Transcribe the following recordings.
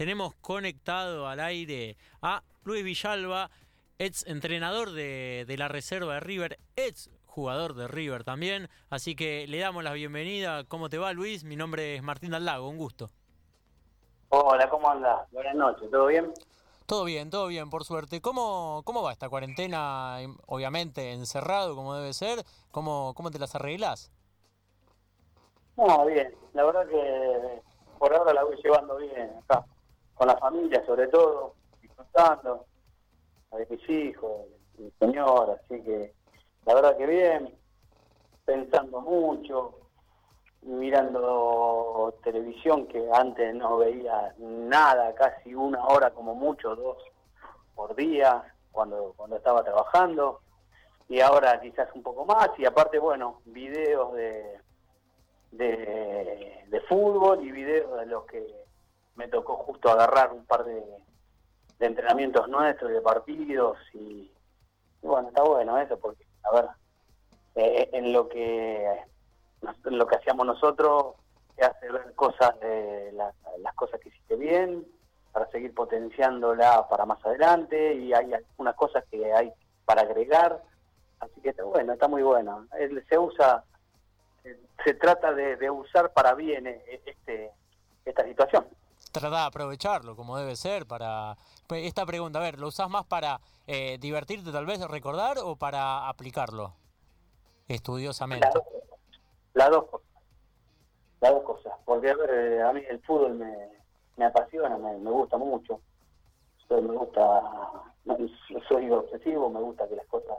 tenemos conectado al aire a Luis Villalba, ex entrenador de, la reserva de River, ex jugador de River también. Así que le damos la bienvenida. ¿Cómo te va, Luis? Mi nombre es Martín Lago, un gusto. Hola, ¿cómo andas? Buenas noches, ¿todo bien? Todo bien, todo bien, por suerte. ¿Cómo, cómo va esta cuarentena? Obviamente encerrado como debe ser. ¿Cómo, cómo te las arreglas? No, bien. La verdad que por ahora la voy llevando bien acá. Con la familia sobre todo, disfrutando. de mis hijos, mi señora. Así que la verdad que bien. Pensando mucho, mirando televisión que antes no veía nada, casi una hora como mucho, dos por día cuando, cuando estaba trabajando y ahora quizás un poco más y aparte bueno, videos de, de, fútbol y videos de los que me tocó justo agarrar un par de, de entrenamientos nuestros, de partidos y, bueno, está bueno eso porque, a ver, eh, en lo que lo que hacíamos nosotros te hace ver cosas de las cosas que hiciste bien para seguir potenciándola para más adelante y hay algunas cosas que hay para agregar. Así que está bueno está muy bueno. Se usa se trata de, usar para bien eh, este esta situación trata de aprovecharlo como debe ser para esta pregunta a ver lo usas más para eh, divertirte tal vez recordar o para aplicarlo estudiosamente las dos cosas. Las dos cosas. Porque, a ver, eh, a mí el fútbol me, me apasiona, me, me gusta mucho. Me gusta, soy obsesivo, me gusta que las cosas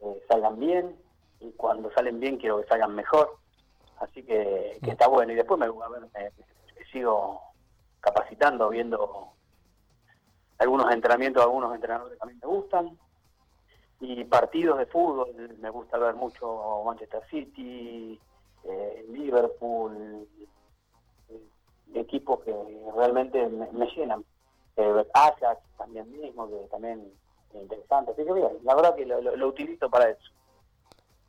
eh, salgan bien y cuando salen bien quiero que salgan mejor. Así que, que está bueno. Y después me, a ver, me, sigo capacitando, viendo algunos entrenamientos, algunos entrenadores que a mí me gustan y partidos de fútbol, me gusta ver mucho Manchester City, eh, Liverpool, eh, equipos que realmente me, llenan. Eh, Ajax también mismo, que también es interesante. Así que bien, la verdad que lo, utilizo para eso.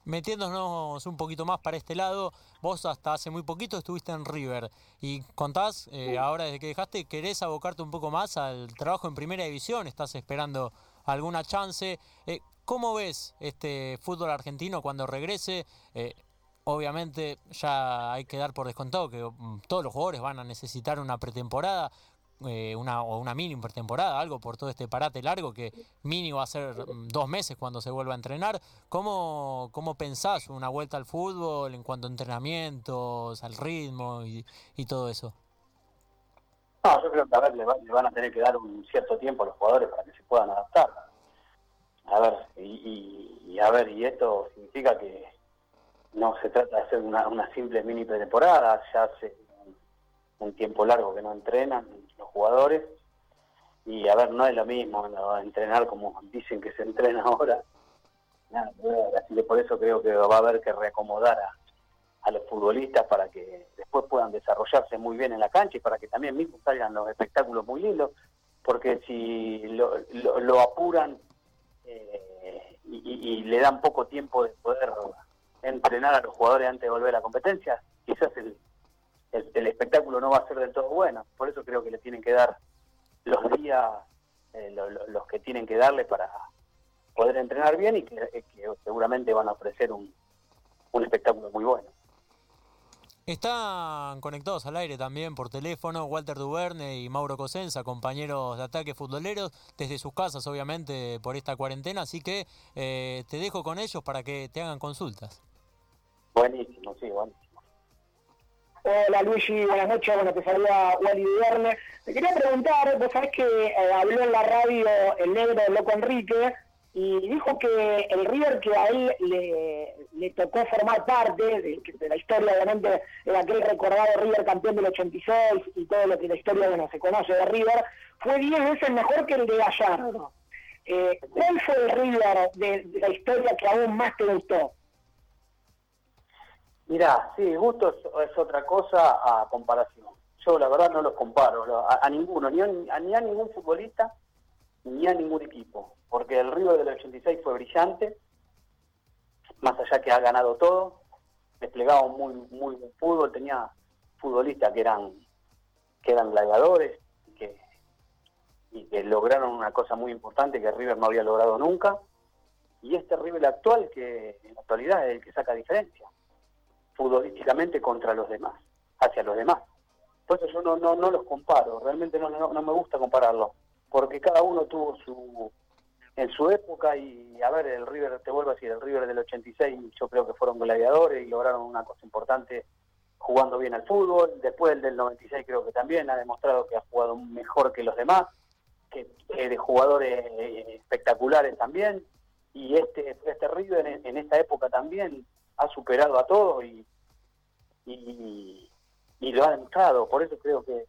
Metiéndonos un poquito más para este lado, vos hasta hace muy poquito estuviste en River y contás, eh, ahora desde que dejaste, querés abocarte un poco más al trabajo en primera división, estás esperando alguna chance. Eh, ¿Cómo ves este fútbol argentino cuando regrese? Eh, obviamente ya hay que dar por descontado que mm, todos los jugadores van a necesitar una pretemporada. Eh, una, o una mini pretemporada, algo por todo este parate largo que mínimo va a ser mm, dos meses cuando se vuelva a entrenar. ¿Cómo, cómo pensás una vuelta al fútbol en cuanto a entrenamientos, al ritmo y, todo eso? No, yo creo que a ver, le, van a tener que dar un cierto tiempo a los jugadores para que se puedan adaptar a ver, y, a ver, y esto significa que no se trata de hacer una, una simple mini pretemporada, ya hace un, tiempo largo que no entrenan jugadores, y a ver, no es lo mismo entrenar como dicen que se entrena ahora, así que por eso creo que va a haber que reacomodar a, los futbolistas para que después puedan desarrollarse muy bien en la cancha y para que también mismo salgan los espectáculos muy lindos, porque si lo apuran eh, y, le dan poco tiempo de poder entrenar a los jugadores antes de volver a la competencia, quizás el, el, espectáculo no va a ser del todo bueno. Por eso creo que le tienen que dar los días, eh, los que tienen que darle para poder entrenar bien y que, que seguramente van a ofrecer un, un espectáculo muy bueno. Están conectados al aire también por teléfono Walter Duverne y Mauro Cosenza, compañeros de ataque futboleros, desde sus casas obviamente por esta cuarentena, así que eh, te dejo con ellos para que te hagan consultas. Buenísimo, sí, buenísimo. Hola Luigi, buenas noches, bueno, te saluda Wally Duverne. Te quería preguntar, vos sabés que eh, habló en la radio el negro Loco Enrique, y dijo que el River que a él le, tocó formar parte de, la historia, obviamente, de aquel recordado River campeón del 86 y todo lo que la historia bueno, se conoce de River, fue 10 veces mejor que el de Gallardo. Eh, ¿Cuál fue el River de, la historia que aún más te gustó? Mirá, sí, gusto es, otra cosa a comparación. Yo la verdad no los comparo a, ninguno, ni ni a ningún futbolista, ni a ningún equipo porque el River del 86 fue brillante, más allá que ha ganado todo, desplegaba muy muy buen fútbol, tenía futbolistas que eran que eran gladiadores, y que lograron una cosa muy importante que River no había logrado nunca, y este River actual que en la actualidad es el que saca diferencia, futbolísticamente contra los demás, hacia los demás. Eso yo no, no, no los comparo, realmente no, no, no me gusta compararlos, porque cada uno tuvo su en su época y a ver, el River, te vuelvo a decir, el River del 86 yo creo que fueron gladiadores y lograron una cosa importante jugando bien al fútbol, después el del 96 creo que también ha demostrado que ha jugado mejor que los demás, que de jugadores eh, espectaculares también, y este este River en, esta época también ha superado a todos y, y, lo ha demostrado, por eso creo que,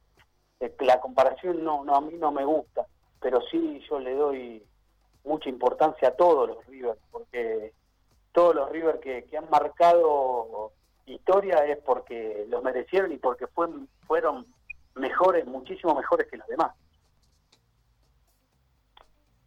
la comparación no, no a mí no me gusta, pero sí yo le doy mucha importancia a todos los River, porque todos los River que, han marcado historia es porque los merecieron y porque fueron mejores, muchísimo mejores que los demás.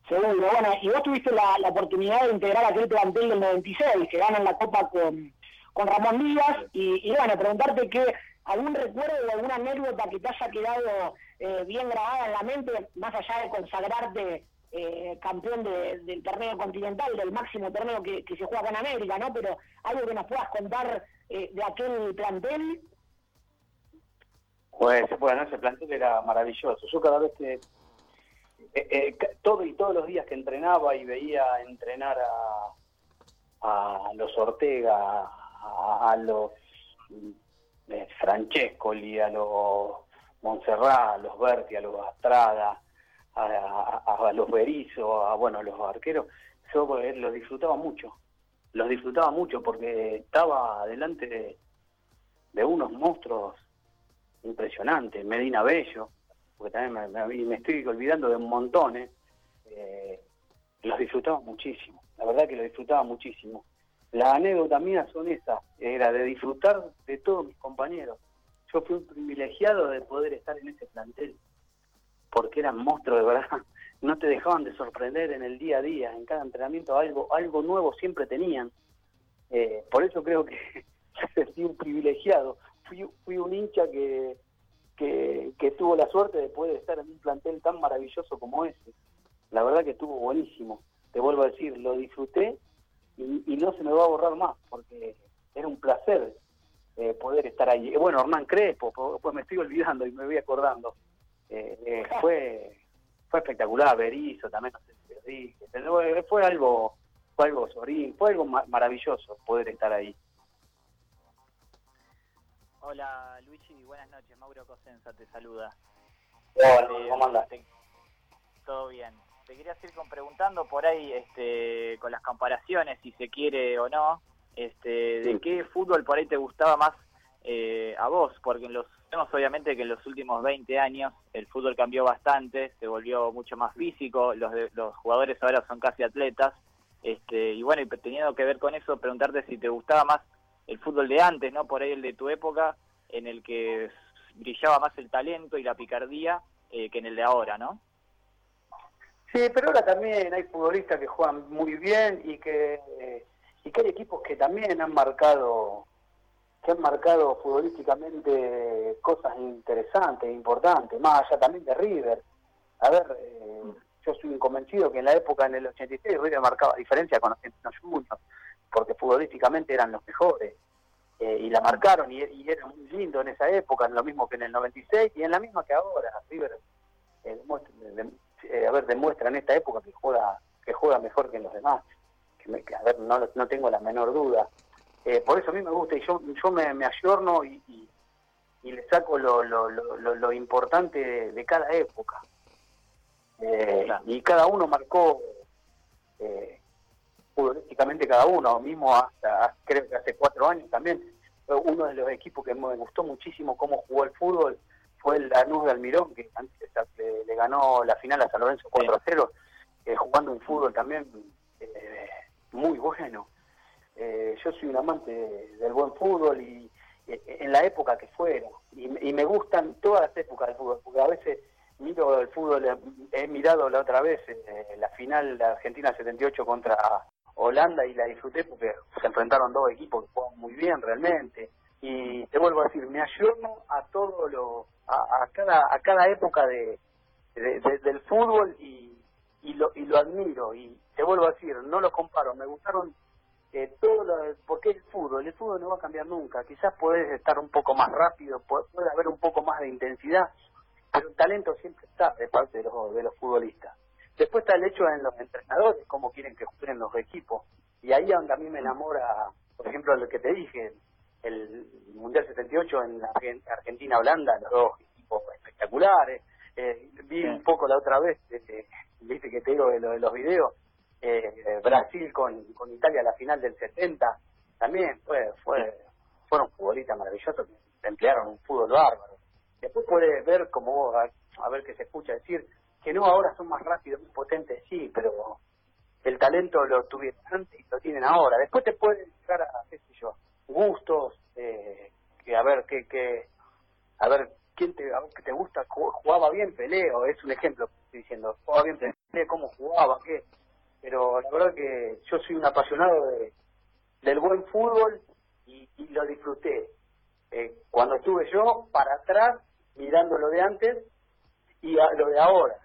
Seguro, bueno, y vos tuviste la, oportunidad de integrar aquel plantel del 96, que ganan la Copa con, con Ramón Díaz, y, bueno, preguntarte que algún recuerdo o alguna anécdota que te haya quedado eh, bien grabada en la mente, más allá de consagrarte eh, campeón del torneo continental, del máximo torneo que, se juega acá en América, ¿no? Pero algo que nos puedas contar eh, de aquel plantel. Pues bueno, ese plantel era maravilloso. Yo cada vez que eh, todo y todos los días que entrenaba y veía entrenar a, a los Ortega, a, los Francescoli, a los Montserrat, a los Berti, a los Astrada, a, los Berizos, a bueno, a los arqueros, yo eh, los disfrutaba mucho, los disfrutaba mucho porque estaba delante de, unos monstruos impresionantes, Medina Bello, porque también me, estoy olvidando de un montón, ¿eh? ¿eh? los disfrutaba muchísimo, la verdad que los disfrutaba muchísimo. La anécdota mía son esas, era de disfrutar de todos mis compañeros. Yo fui un privilegiado de poder estar en ese plantel porque eran monstruos de verdad, no te dejaban de sorprender en el día a día, en cada entrenamiento algo, algo nuevo siempre tenían. Eh, por eso creo que sentí un privilegiado. Fui, fui un hincha que, que, tuvo la suerte de poder estar en un plantel tan maravilloso como ese. La verdad que estuvo buenísimo. Te vuelvo a decir, lo disfruté y, no se me va a borrar más, porque era un placer eh, poder estar ahí. Bueno, Hernán Crespo, pues me estoy olvidando y me voy acordando. Eh, eh, fue fue espectacular, Berizo también, no sé si dije, eh, fue algo, fue algo sorín, fue algo maravilloso poder estar ahí. Hola Luigi, buenas noches, Mauro Cosenza te saluda. Hola, ¿cómo andas? Todo bien. Te quería seguir con preguntando por ahí, este, con las comparaciones, si se quiere o no, este, de qué fútbol por ahí te gustaba más a vos, porque en los Vemos obviamente que en los últimos 20 años el fútbol cambió bastante, se volvió mucho más físico, los, los jugadores ahora son casi atletas, este, y bueno, y teniendo que ver con eso, preguntarte si te gustaba más el fútbol de antes, ¿no? Por ahí el de tu época, en el que brillaba más el talento y la picardía eh, que en el de ahora, ¿no? Sí, pero ahora también hay futbolistas que juegan muy bien y que, y que hay equipos que también han marcado que han marcado futbolísticamente cosas interesantes, importantes, más allá también de River. A ver, eh, yo soy convencido que en la época, en el 86, River marcaba diferencia con los Juniors, porque futbolísticamente eran los mejores. Eh, y la marcaron y, era muy lindo en esa época, lo mismo que en el 96 y en la misma que ahora. River, eh, demuestra, a ver, demuestra en esta época que juega que juega mejor que los demás. Que, a ver, no, no tengo la menor duda. Eh, por eso a mí me gusta y yo, yo me, me ayorno y, y, le saco lo, lo, lo, lo importante de, cada época. Eh, y cada uno marcó eh, futbolísticamente cada uno, mismo hasta creo que hace cuatro años también. Uno de los equipos que me gustó muchísimo cómo jugó el fútbol fue el Lanús de Almirón, que antes le, ganó la final a San Lorenzo 4 a 0, eh, jugando un fútbol también muy bueno. Eh, yo soy un amante del buen fútbol y en la época que fuera. Y, me gustan todas las épocas del fútbol, porque a veces miro el fútbol, he mirado la otra vez eh, la final de Argentina 78 contra Holanda y la disfruté porque se enfrentaron dos equipos que juegan muy bien realmente. Y te vuelvo a decir, me ayorno a todo lo, a, cada, a cada época de, del fútbol y, y, lo, y lo admiro. Y te vuelvo a decir, no lo comparo, me gustaron eh, todo lo, porque el fútbol, el fútbol no va a cambiar nunca. Quizás puedes estar un poco más rápido, puede, haber un poco más de intensidad, pero el talento siempre está de parte de los, de los futbolistas. Después está el hecho en los entrenadores, cómo quieren que jueguen los equipos. Y ahí es donde a mí me enamora, por ejemplo, lo que te dije, el Mundial 78 en Argentina-Holanda, los dos equipos espectaculares. Eh, vi un poco la otra vez, este, viste que te digo de, de los videos, eh, Brasil con, con Italia a la final del 70, también fue, fue fueron futbolistas maravillosos que emplearon un fútbol bárbaro. Después puedes ver como a, ver qué se escucha decir que no ahora son más rápidos, más potentes, sí, pero el talento lo tuvieron antes y lo tienen ahora. Después te puede llegar a, qué sé yo, gustos, eh, que a ver, que, que, a ver, quién te, a ver, que te gusta, jugaba bien Peleo, es un ejemplo, diciendo, jugaba bien Peleo, cómo jugaba, qué, pero la verdad que yo soy un apasionado de, del buen fútbol y, lo disfruté. Eh, cuando estuve yo, para atrás, mirando lo de antes y lo de ahora.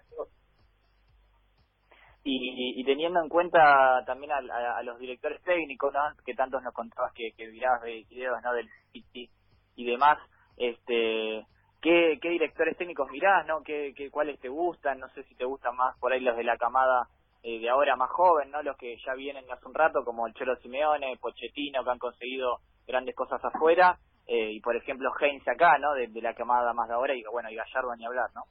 Y, y, teniendo en cuenta también a, los directores técnicos, que tantos nos contabas que, que mirabas videos ¿no? del City y demás, este ¿qué, directores técnicos mirás, ¿no? ¿Qué, qué, cuáles te gustan? No sé si te gustan más por ahí los de la camada eh, de ahora más joven, ¿no? Los que ya vienen hace un rato, como el Cholo Simeone, Pochettino, que han conseguido grandes cosas afuera, eh, y por ejemplo Heinz acá, ¿no? De, la camada más de ahora, y bueno, y Gallardo ni hablar, ¿no?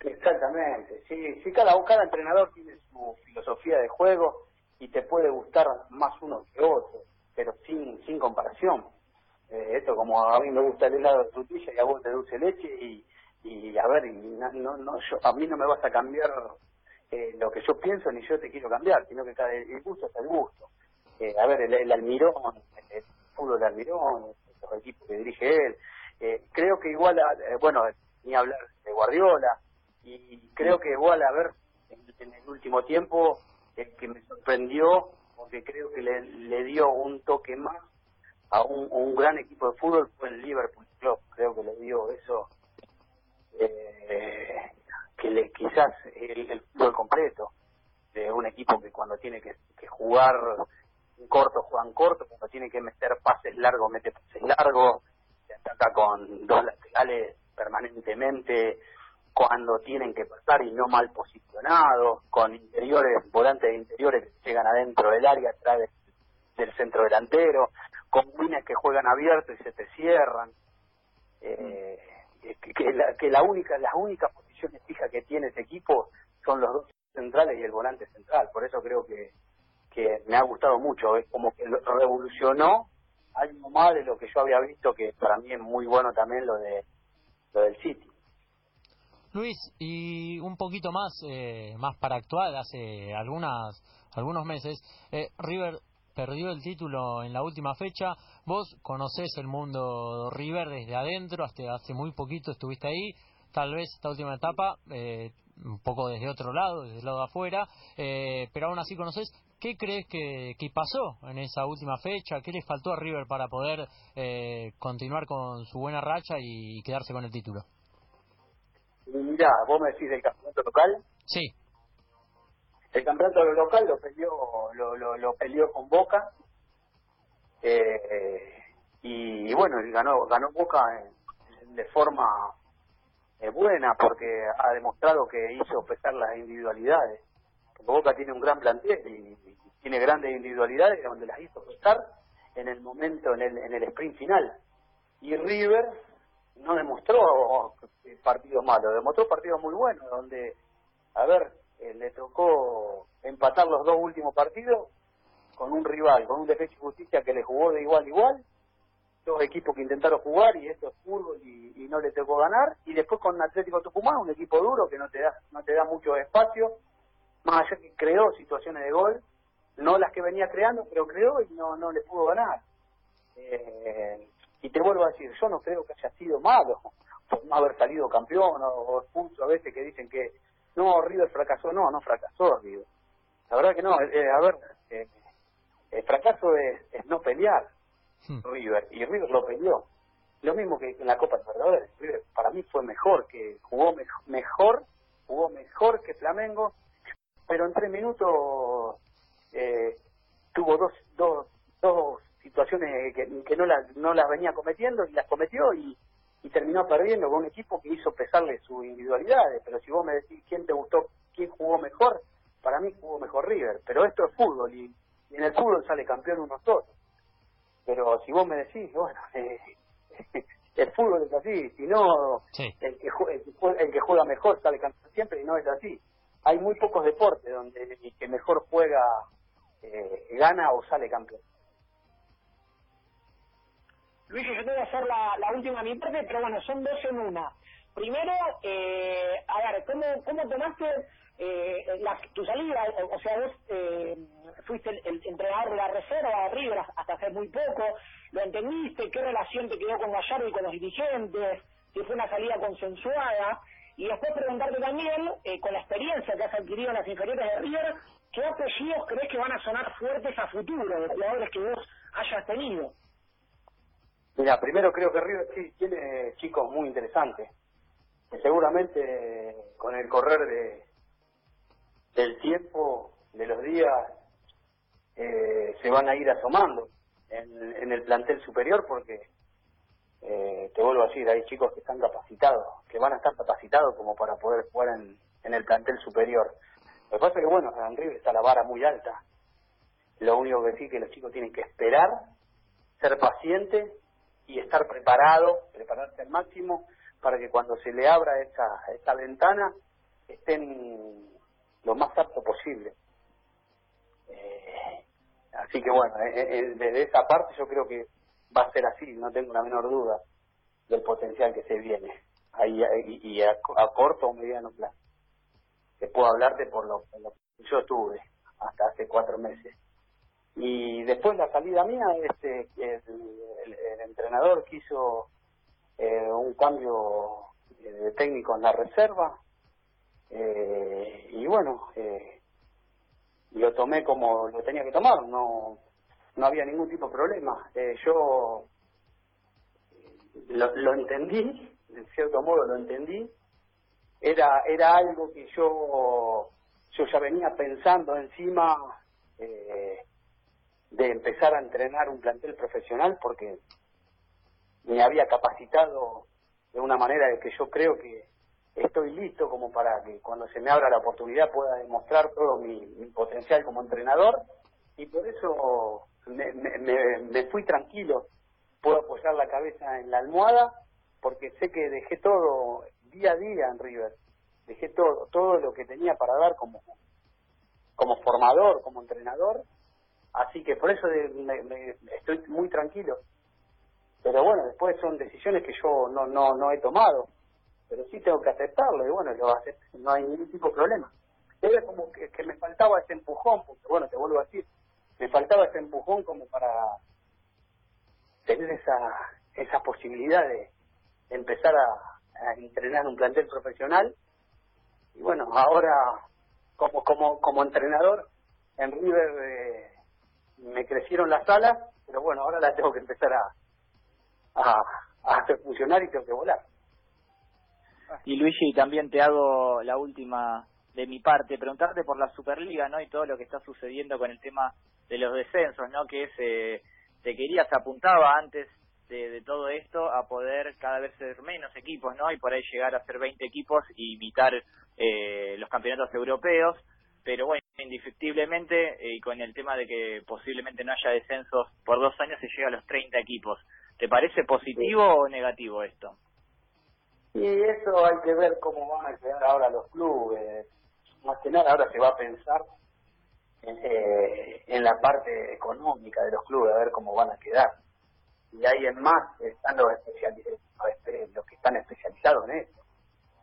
Exactamente, sí, sí cada, cada entrenador tiene su filosofía de juego y te puede gustar más uno que otro, pero sin sin comparación. Eh, esto como a mí me gusta el helado de frutilla y a vos te dulce leche y, y a ver, y no, no, yo, a mí no me vas a cambiar eh, lo que yo pienso ni yo te quiero cambiar, sino que cada, el gusto es el gusto. Eh, a ver, el, Almirón, el, fútbol de Almirón, los equipos que dirige él, eh, creo que igual, bueno, ni hablar de Guardiola, y creo que igual, a ver, en, el último tiempo, el que me sorprendió, porque creo que le, dio un toque más a un, gran equipo de fútbol fue el Liverpool Club, creo que le dio eso. Eh, que le, quizás el, fútbol completo de un equipo que cuando tiene que, jugar corto juegan corto, cuando tiene que meter pases largos mete pases largos, se ataca con dos laterales permanentemente cuando tienen que pasar y no mal posicionados, con interiores, volantes de interiores que llegan adentro del área atrás del centro delantero, con wines que juegan abiertos y se te cierran. Eh, que, la, que la única, las únicas posiciones fijas que tiene ese equipo son los dos centrales y el volante central. Por eso creo que, que me ha gustado mucho. Es como que revolucionó algo más de lo que yo había visto, que para mí es muy bueno también lo de lo del City. Luis, y un poquito más, eh, más para actual, hace algunas, algunos meses, eh, River perdió el título en la última fecha. Vos conocés el mundo River desde adentro, hasta hace muy poquito estuviste ahí. Tal vez esta última etapa, eh, un poco desde otro lado, desde el lado de afuera, eh, pero aún así conoces. ¿Qué crees que, pasó en esa última fecha? ¿Qué le faltó a River para poder eh, continuar con su buena racha y quedarse con el título? Mira, vos me decís del campeonato local. Sí. El campeonato local lo peleó, lo, lo, peleó con Boca. Eh, y, bueno, ganó, ganó Boca de forma eh, buena porque ha demostrado que hizo pesar las individualidades. Boca tiene un gran plantel y, tiene grandes individualidades donde las hizo pesar en el momento, en el, en el sprint final. Y River no demostró partidos malos, demostró partidos muy buenos, donde, a ver, eh, le tocó empatar los dos últimos partidos con un rival, con un Defensa y Justicia que le jugó de igual a igual, dos equipos que intentaron jugar y esto es fútbol y, no le tocó ganar, y después con Atlético Tucumán, un equipo duro que no te da, no te da mucho espacio, más allá que creó situaciones de gol, no las que venía creando, pero creó y no, no le pudo ganar. Eh, y te vuelvo a decir, yo no creo que haya sido malo por no haber salido campeón o, o a veces que dicen que no, River fracasó, no, no fracasó River. La verdad que no, eh, eh, a ver, eh, el fracaso es, no pelear hmm. River, y River lo peleó. Lo mismo que en la Copa Libertadores, River para mí fue mejor, que jugó mejor jugó mejor que Flamengo, pero en tres minutos eh, tuvo dos, dos, dos situaciones que, que no, las, no las venía cometiendo y las cometió y, y terminó perdiendo con un equipo que hizo pesarle sus individualidades. Pero si vos me decís quién te gustó, quién jugó mejor, para mí jugó mejor River. Pero esto es fútbol y, en el fútbol sale campeón uno solo. Pero si vos me decís, bueno, eh, el fútbol es así, si no, el, que juega, el que juega mejor sale campeón siempre y no es así. Hay muy pocos deportes donde el que mejor juega eh, gana o sale campeón. Luis, yo te voy a hacer la, última mi parte, pero bueno, son dos en una. Primero, eh, a ver, ¿cómo, cómo tomaste eh, tu salida? O, sea, vos eh, fuiste el, entrenador de la reserva de River hasta hace muy poco, ¿lo entendiste? ¿Qué relación te quedó con Gallardo y con los dirigentes? Si fue una salida consensuada. Y después preguntarte también, eh, con la experiencia que has adquirido en las inferiores de River, ¿qué apellidos crees que van a sonar fuertes a futuro de jugadores que vos hayas tenido? Mira, primero creo que River sí tiene chicos muy interesantes, que seguramente con el correr de del tiempo, de los días, eh, se van a ir asomando en, el plantel superior porque, eh, te vuelvo a decir, hay chicos que están capacitados, que van a estar capacitados como para poder jugar en, en el plantel superior. Lo que pasa es que, bueno, en River está la vara muy alta. Lo único que sí que los chicos tienen que esperar, ser pacientes y estar preparado, prepararse al máximo para que cuando se le abra esa, esa ventana estén lo más apto posible. Eh, así que bueno, eh, eh, desde esa parte yo creo que va a ser así, no tengo la menor duda del potencial que se viene ahí y, a, corto o mediano plazo. Que puedo hablarte por lo, por lo que yo tuve hasta hace cuatro meses. Y después la salida mía, este, el, entrenador quiso eh, un cambio de técnico en la reserva eh, y bueno, eh, lo tomé como lo tenía que tomar, no, no había ningún tipo de problema. Eh, yo lo, lo entendí, en cierto modo lo entendí, era, era algo que yo, yo ya venía pensando encima eh, de empezar a entrenar un plantel profesional porque me había capacitado de una manera de que yo creo que estoy listo como para que cuando se me abra la oportunidad pueda demostrar todo mi, potencial como entrenador. Y por eso me, me, me, fui tranquilo, puedo apoyar la cabeza en la almohada porque sé que dejé todo día a día en River, dejé todo, todo lo que tenía para dar como, como formador, como entrenador Así que por eso me, estoy muy tranquilo. Pero bueno, después son decisiones que yo no, no, no he tomado. Pero sí tengo que aceptarlo y bueno, lo no hay ningún tipo de problema. Era como que, me faltaba ese empujón, porque bueno, te vuelvo a decir, me faltaba ese empujón como para tener esa, esa posibilidad de empezar a, a entrenar un plantel profesional. Y bueno, ahora como, como, como entrenador en River eh, me crecieron las alas, pero bueno, ahora las tengo que empezar a, a, hacer funcionar y tengo que volar. Y Luigi, también te hago la última de mi parte, preguntarte por la Superliga, ¿no? Y todo lo que está sucediendo con el tema de los descensos, ¿no? Que es, eh, te querías, apuntaba antes de, de, todo esto a poder cada vez ser menos equipos, ¿no? Y por ahí llegar a ser 20 equipos y evitar eh, los campeonatos europeos pero bueno, indefectiblemente, eh, y con el tema de que posiblemente no haya descensos por dos años, se llega a los 30 equipos. ¿Te parece positivo o negativo esto? Y eso hay que ver cómo van a quedar ahora los clubes. Más que nada ahora se va a pensar en, eh, en la parte económica de los clubes, a ver cómo van a quedar. Y ahí en más están los, los que están especializados en eso,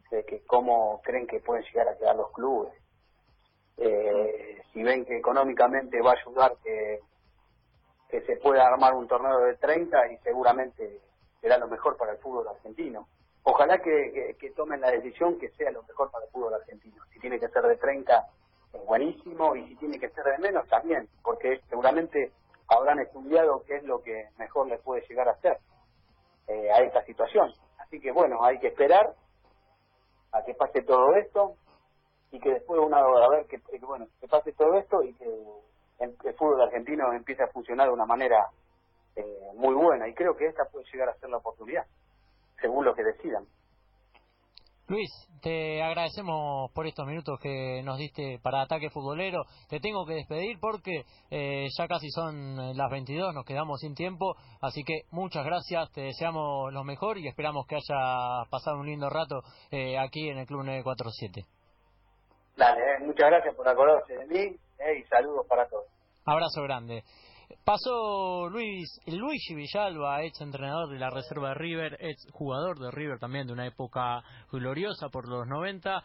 de que cómo creen que pueden llegar a quedar los clubes eh, si ven que económicamente va a ayudar que, se pueda armar un torneo de 30 y seguramente será lo mejor para el fútbol argentino. Ojalá que, que, tomen la decisión que sea lo mejor para el fútbol argentino. Si tiene que ser de 30, es buenísimo, y si tiene que ser de menos, también, porque seguramente habrán estudiado qué es lo que mejor les puede llegar a hacer eh, a esta situación. Así que bueno, hay que esperar a que pase todo esto, y que después uno a ver que, bueno que pase todo esto y que el, fútbol argentino empiece a funcionar de una manera eh, muy buena y creo que esta puede llegar a ser la oportunidad según lo que decidan Luis, te agradecemos por estos minutos que nos diste para Ataque Futbolero. Te tengo que despedir porque eh, ya casi son las 22, nos quedamos sin tiempo. Así que muchas gracias, te deseamos lo mejor y esperamos que haya pasado un lindo rato eh, aquí en el Club 947. Dale, eh, muchas gracias por acordarse de mí y saludos para todos. Abrazo grande. Pasó Luis, Luigi Villalba, ex entrenador de la reserva de River, ex jugador de River también de una época gloriosa por los 90.